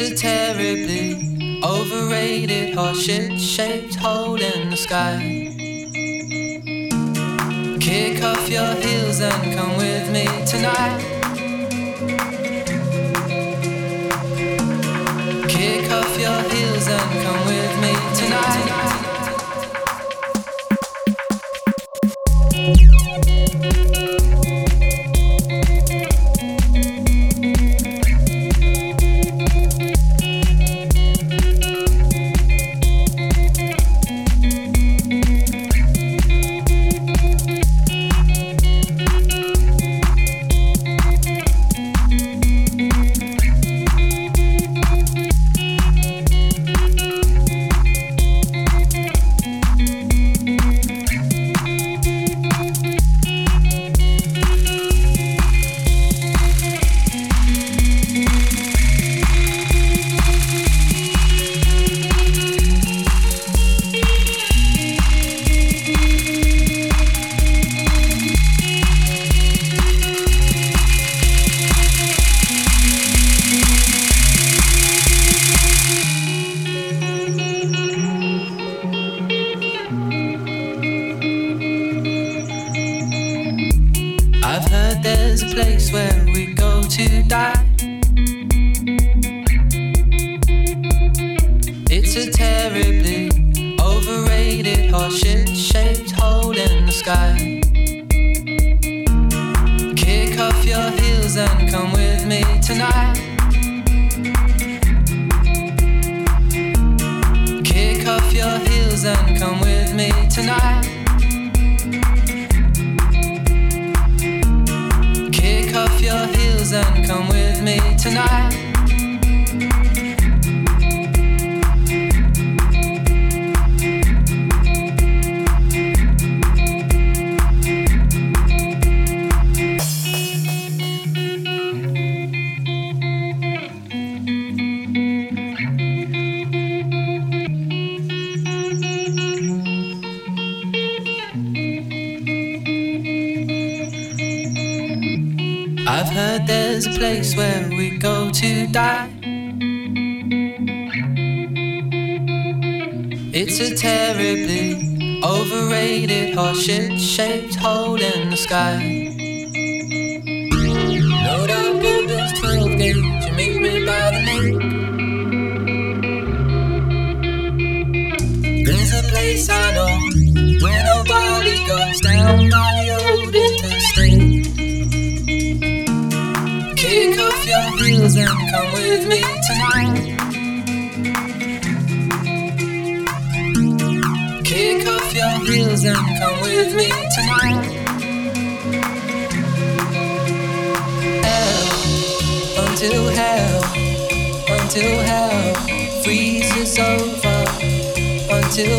A terribly overrated heart-shaped shaped hole in the sky. Kick off your heels and come with me tonight.